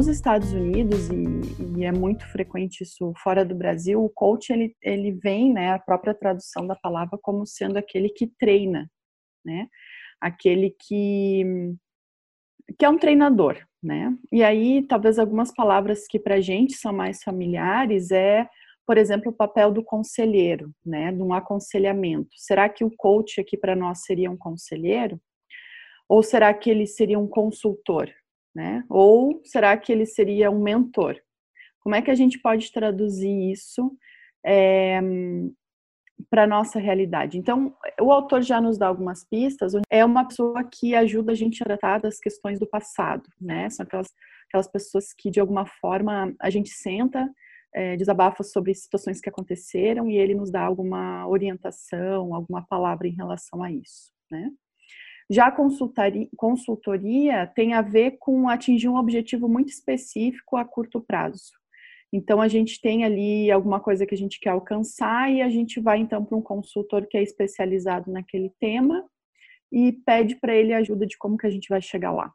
nos Estados Unidos, e, e, é muito frequente isso fora do Brasil, o coach ele, ele vem, né, a própria tradução da palavra, como sendo aquele que treina, né? Aquele que, que é um treinador, né? E aí, talvez algumas palavras que para gente são mais familiares é, por exemplo, o papel do conselheiro, né? De um aconselhamento. Será que o coach aqui para nós seria um conselheiro? Ou será que ele seria um consultor? Né? Ou será que ele seria um mentor? Como é que a gente pode traduzir isso é, eh, para nossa realidade? Então, o autor já nos dá algumas pistas. É uma pessoa que ajuda a gente a tratar das questões do passado, né? São aquelas, aquelas pessoas que, de alguma forma, a gente senta, é, desabafa sobre situações que aconteceram e ele nos dá alguma orientação, alguma palavra em relação a isso, né? Já a consultoria tem a ver com atingir um objetivo muito específico a curto prazo. Então, a gente tem ali alguma coisa que a gente quer alcançar e a gente vai então para um consultor que é especializado naquele tema e pede para ele ajuda de como que a gente vai chegar lá.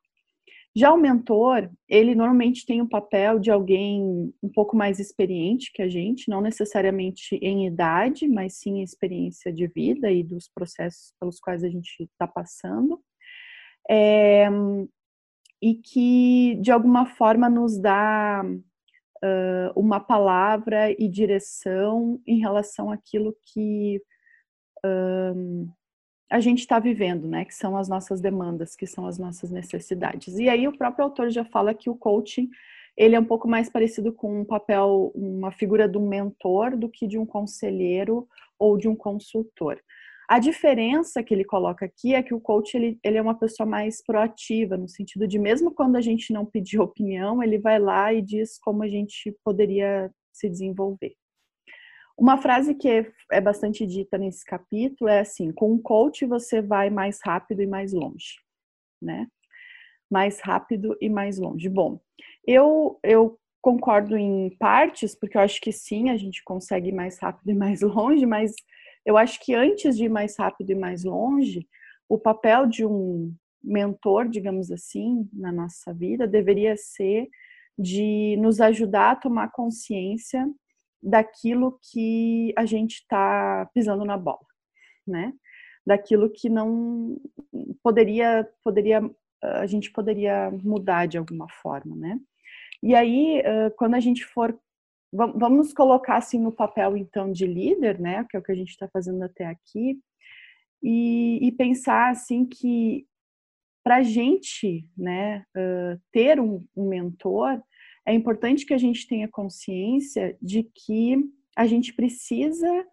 Já o mentor, ele normalmente tem o papel de alguém um pouco mais experiente que a gente, não necessariamente em idade, mas sim em experiência de vida e dos processos pelos quais a gente está passando. É, e que, de alguma forma, nos dá uh, uma palavra e direção em relação àquilo que a gente está vivendo, né? Que são as nossas demandas, que são as nossas necessidades. E aí o próprio autor já fala que o coaching ele é um pouco mais parecido com um papel, uma figura de um mentor do que de um conselheiro ou de um consultor. A diferença que ele coloca aqui é que o coach ele, ele é uma pessoa mais proativa, no sentido de mesmo quando a gente não pedir opinião, ele vai lá e diz como a gente poderia se desenvolver. Uma frase que é, é bastante dita nesse capítulo é assim: com um coach você vai mais rápido e mais longe, né? Mais rápido e mais longe. Bom, eu, eu concordo em partes, porque eu acho que sim, a gente consegue ir mais rápido e mais longe, mas eu acho que antes de ir mais rápido e mais longe, o papel de um mentor, digamos assim, na nossa vida deveria ser de nos ajudar a tomar consciência daquilo que a gente está pisando na bola, né? Daquilo que não poderia, poderia, a gente poderia mudar de alguma forma, né? E aí, quando a gente for, vamos colocar assim no papel então de líder, né? Que é o que a gente está fazendo até aqui, e, e pensar assim que para a gente, né, ter um mentor é importante que a gente tenha consciência de que a gente precisa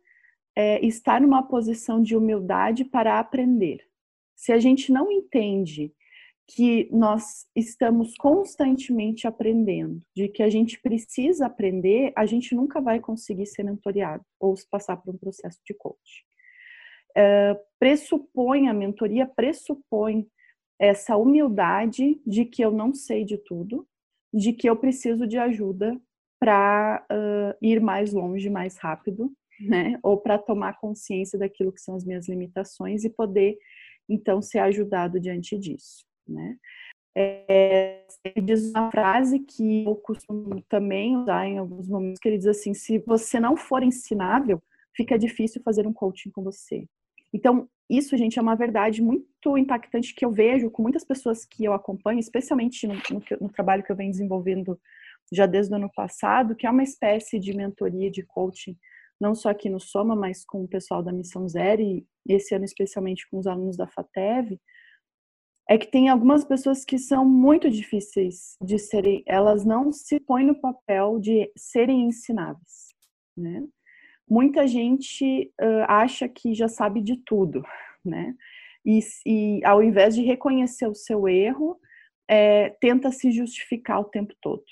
é, estar numa posição de humildade para aprender. Se a gente não entende que nós estamos constantemente aprendendo, de que a gente precisa aprender, a gente nunca vai conseguir ser mentoriado ou passar por um processo de coach. É, pressupõe, a mentoria pressupõe essa humildade de que eu não sei de tudo, de que eu preciso de ajuda para uh, ir mais longe, mais rápido, né? Ou para tomar consciência daquilo que são as minhas limitações e poder, então, ser ajudado diante disso, né? É, ele diz uma frase que eu costumo também usar em alguns momentos, que ele diz assim, se você não for ensinável, fica difícil fazer um coaching com você. Então, isso, gente, é uma verdade muito impactante que eu vejo com muitas pessoas que eu acompanho, especialmente no, no, no, trabalho que eu venho desenvolvendo já desde o ano passado, que é uma espécie de mentoria de coaching, não só aqui no Soma, mas com o pessoal da Missão Zero e esse ano especialmente com os alunos da FATEV, é que tem algumas pessoas que são muito difíceis de serem, elas não se põem no papel de serem ensináveis, né? Muita gente uh, acha que já sabe de tudo, né? E, e ao invés de reconhecer o seu erro, é, tenta se justificar o tempo todo.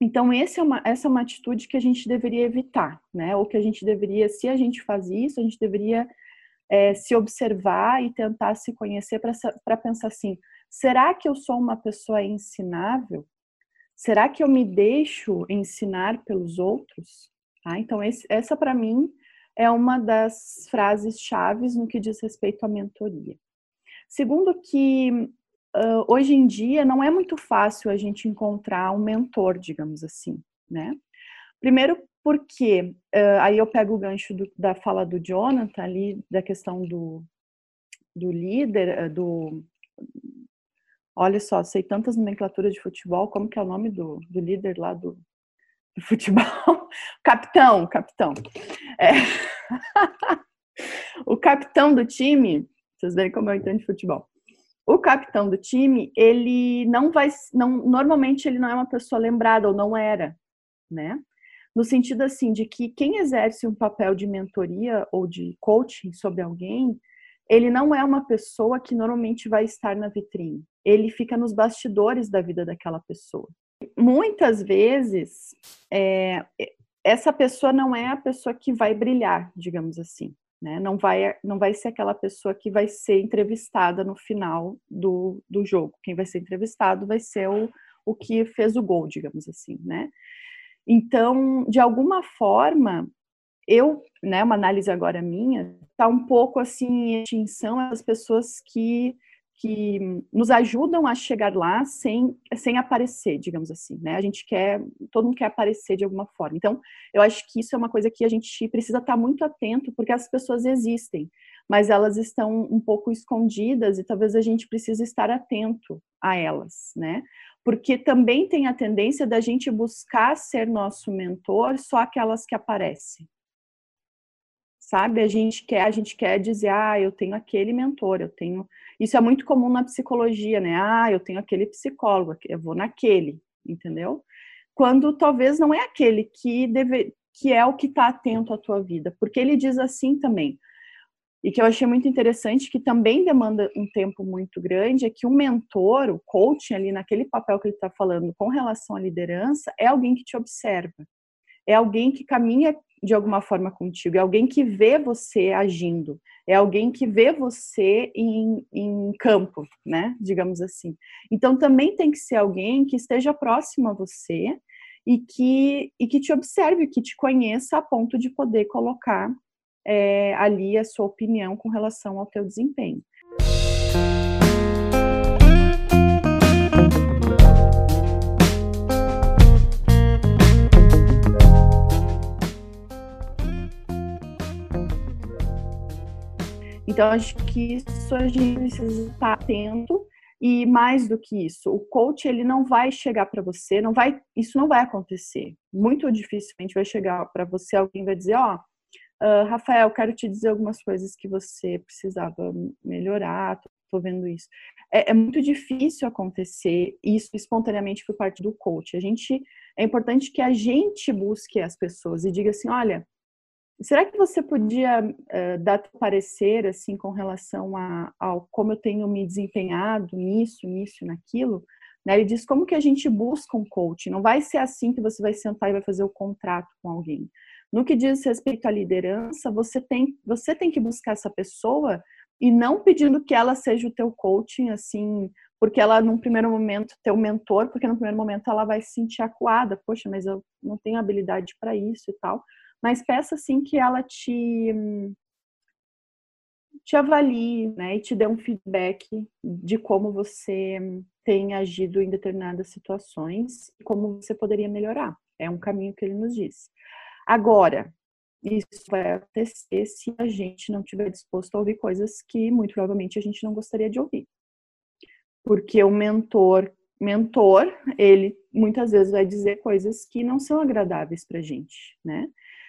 Então, é uma, essa é uma atitude que a gente deveria evitar, né? Ou que a gente deveria, se a gente faz isso, a gente deveria é, se observar e tentar se conhecer para pensar assim: será que eu sou uma pessoa ensinável? Será que eu me deixo ensinar pelos outros? Tá? Então, esse, essa para mim é uma das frases chaves no que diz respeito à mentoria. Segundo que uh, hoje em dia não é muito fácil a gente encontrar um mentor, digamos assim, né? Primeiro porque, uh, aí eu pego o gancho do, da fala do Jonathan ali, da questão do, do líder, do... Olha só, sei tantas nomenclaturas de futebol, como que é o nome do, do líder lá do, do futebol? capitão, capitão. É. o capitão do time, vocês verem como eu entendo de futebol o capitão do time, ele não vai, não, normalmente ele não é uma pessoa lembrada ou não era, né? No sentido assim de que quem exerce um papel de mentoria ou de coaching sobre alguém, ele não é uma pessoa que normalmente vai estar na vitrine. Ele fica nos bastidores da vida daquela pessoa. Muitas vezes, é, essa pessoa não é a pessoa que vai brilhar, digamos assim. Né? Não, vai, não vai ser aquela pessoa que vai ser entrevistada no final do, do jogo. Quem vai ser entrevistado vai ser o, o que fez o gol, digamos assim, né? Então, de alguma forma, eu, né, uma análise agora minha, tá um pouco assim em extinção as pessoas que que nos ajudam a chegar lá sem, sem aparecer, digamos assim, né? A gente quer, todo mundo quer aparecer de alguma forma. Então, eu acho que isso é uma coisa que a gente precisa estar muito atento, porque as pessoas existem, mas elas estão um pouco escondidas e talvez a gente precise estar atento a elas, né? Porque também tem a tendência da gente buscar ser nosso mentor só aquelas que aparecem. Sabe? A gente quer, a gente quer dizer, ah, eu tenho aquele mentor, eu tenho isso é muito comum na psicologia, né? Ah, eu tenho aquele psicólogo, eu vou naquele, entendeu? Quando talvez não é aquele que deve, que é o que está atento à tua vida, porque ele diz assim também. E que eu achei muito interessante, que também demanda um tempo muito grande, é que o mentor, o coaching ali naquele papel que ele está falando com relação à liderança, é alguém que te observa, é alguém que caminha de alguma forma contigo, é alguém que vê você agindo, é alguém que vê você em, em campo, né? Digamos assim. Então também tem que ser alguém que esteja próximo a você e que, e que te observe, que te conheça a ponto de poder colocar é, ali a sua opinião com relação ao teu desempenho. Então, acho que isso a gente precisa estar atento e mais do que isso, o coach ele não vai chegar para você, não vai, isso não vai acontecer. Muito dificilmente vai chegar para você alguém vai dizer, ó, oh, uh, Rafael, quero te dizer algumas coisas que você precisava melhorar, tô, tô vendo isso. É, é, muito difícil acontecer isso espontaneamente por parte do coach. A gente é importante que a gente busque as pessoas e diga assim, olha, Será que você podia uh, dar parecer assim com relação a, ao como eu tenho me desempenhado nisso, nisso, naquilo? Né? Ele diz como que a gente busca um coach. Não vai ser assim que você vai sentar e vai fazer o contrato com alguém. No que diz respeito à liderança, você tem, você tem que buscar essa pessoa e não pedindo que ela seja o teu coaching, assim, porque ela, num primeiro momento, teu mentor, porque no primeiro momento ela vai se sentir acuada, poxa, mas eu não tenho habilidade para isso e tal mas peça assim que ela te te avalie, né, e te dê um feedback de como você tem agido em determinadas situações e como você poderia melhorar. É um caminho que ele nos diz. Agora, isso vai acontecer se a gente não estiver disposto a ouvir coisas que muito provavelmente a gente não gostaria de ouvir. Porque o mentor, mentor, ele muitas vezes vai dizer coisas que não são agradáveis para a gente, né?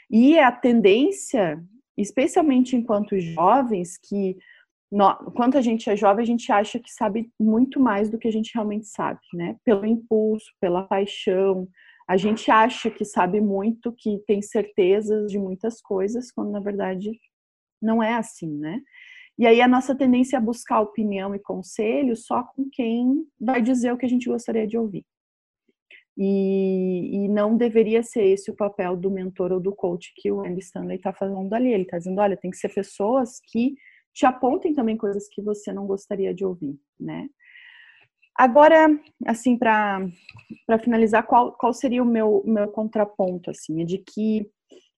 E a tendência, especialmente enquanto jovens, que quando a gente é jovem, a gente acha que sabe muito mais do que a gente realmente sabe, né? Pelo impulso, pela paixão. A gente acha que sabe muito, que tem certezas de muitas coisas, quando na verdade não é assim, né? E aí a nossa tendência é buscar opinião e conselho só com quem vai dizer o que a gente gostaria de ouvir. E, e, não deveria ser esse o papel do mentor ou do coach que o Andy Stanley está falando ali. Ele está dizendo, olha, tem que ser pessoas que te apontem também coisas que você não gostaria de ouvir, né? Agora, assim, para finalizar, qual, qual seria o meu, meu contraponto, assim, é de que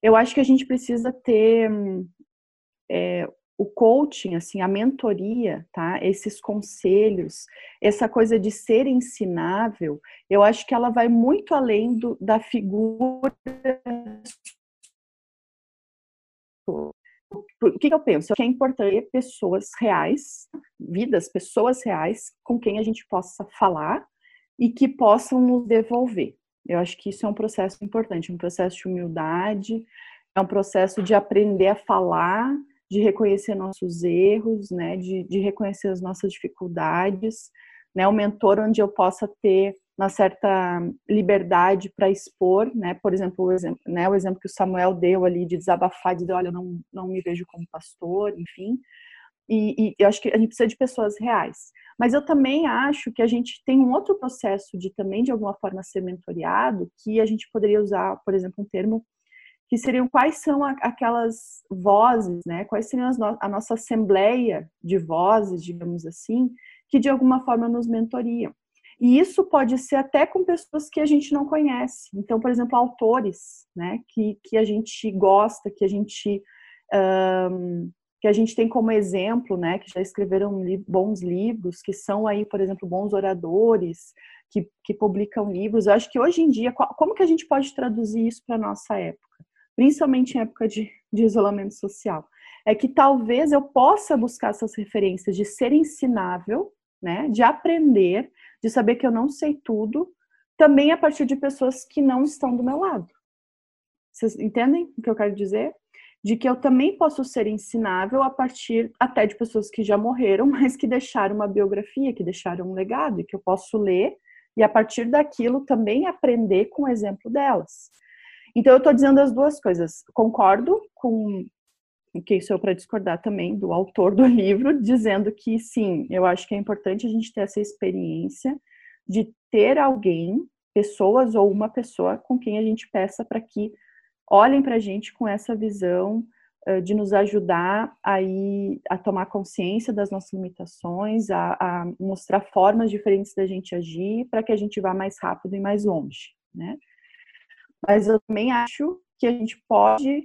eu acho que a gente precisa ter é, o coaching, assim, a mentoria, tá? Esses conselhos, essa coisa de ser ensinável, eu acho que ela vai muito além do, da figura. O que eu penso? Que é importante pessoas reais, vidas, pessoas reais, com quem a gente possa falar e que possam nos devolver. Eu acho que isso é um processo importante, um processo de humildade, é um processo de aprender a falar de reconhecer nossos erros, né, de, de reconhecer as nossas dificuldades, né, um mentor onde eu possa ter uma certa liberdade para expor, né, por exemplo, o exemplo, né, o exemplo que o Samuel deu ali de desabafar, de dizer, olha, eu não, não me vejo como pastor, enfim, e, e, eu acho que a gente precisa de pessoas reais. Mas eu também acho que a gente tem um outro processo de também, de alguma forma, ser mentoriado, que a gente poderia usar, por exemplo, um termo que seriam quais são aquelas vozes, né? Quais seriam no a nossa assembleia de vozes, digamos assim, que de alguma forma nos mentoriam. E isso pode ser até com pessoas que a gente não conhece. Então, por exemplo, autores, né? Que, que a gente gosta, que a gente um, que a gente tem como exemplo, né? Que já escreveram li bons livros, que são aí, por exemplo, bons oradores, que, que publicam livros. Eu acho que hoje em dia, como que a gente pode traduzir isso para nossa época? Principalmente em época de, de isolamento social, é que talvez eu possa buscar essas referências de ser ensinável, né, de aprender, de saber que eu não sei tudo, também a partir de pessoas que não estão do meu lado. Vocês entendem o que eu quero dizer? De que eu também posso ser ensinável a partir até de pessoas que já morreram, mas que deixaram uma biografia, que deixaram um legado, e que eu posso ler e a partir daquilo também aprender com o exemplo delas. Então, eu estou dizendo as duas coisas. Concordo com que isso é para discordar também do autor do livro, dizendo que sim, eu acho que é importante a gente ter essa experiência de ter alguém, pessoas ou uma pessoa com quem a gente peça para que olhem para a gente com essa visão uh, de nos ajudar a, ir, a tomar consciência das nossas limitações, a, a mostrar formas diferentes da gente agir para que a gente vá mais rápido e mais longe, né? Mas eu também acho que a gente pode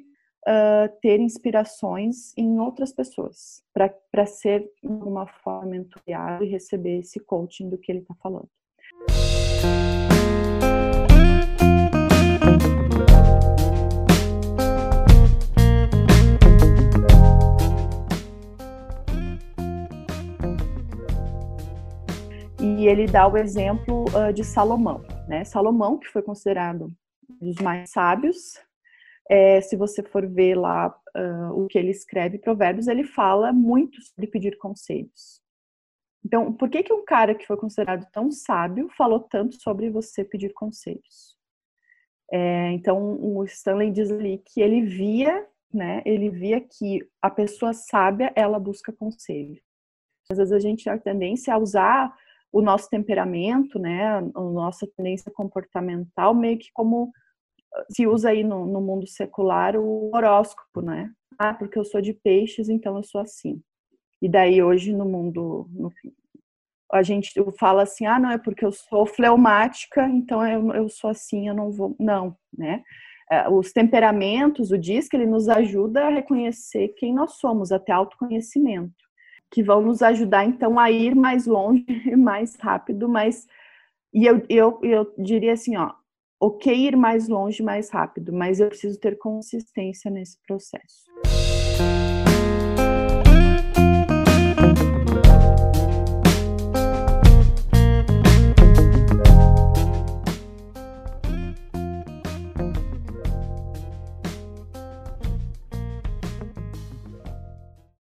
uh, ter inspirações em outras pessoas para ser de alguma forma mentorado e receber esse coaching do que ele está falando. E ele dá o exemplo uh, de Salomão, né? Salomão, que foi considerado dos mais sábios. É, se você for ver lá uh, o que ele escreve, Provérbios, ele fala muito sobre pedir conselhos. Então, por que, que um cara que foi considerado tão sábio falou tanto sobre você pedir conselhos? É, então, o Stanley diz ali que ele via, né, ele via que a pessoa sábia, ela busca conselho. Às vezes a gente tem a tendência a usar o nosso temperamento, né, a nossa tendência comportamental meio que como se usa aí no, no mundo secular o horóscopo, né? Ah, porque eu sou de peixes, então eu sou assim. E daí hoje no mundo no, a gente fala assim, ah, não é porque eu sou fleumática, então eu, eu sou assim, eu não vou, não, né? É, os temperamentos, o DISC, ele nos ajuda a reconhecer quem nós somos, até autoconhecimento, que vão nos ajudar então a ir mais longe, mais rápido, mas e eu, eu, eu diria assim, ó, ok ir mais longe mais rápido, mas eu preciso ter consistência nesse processo.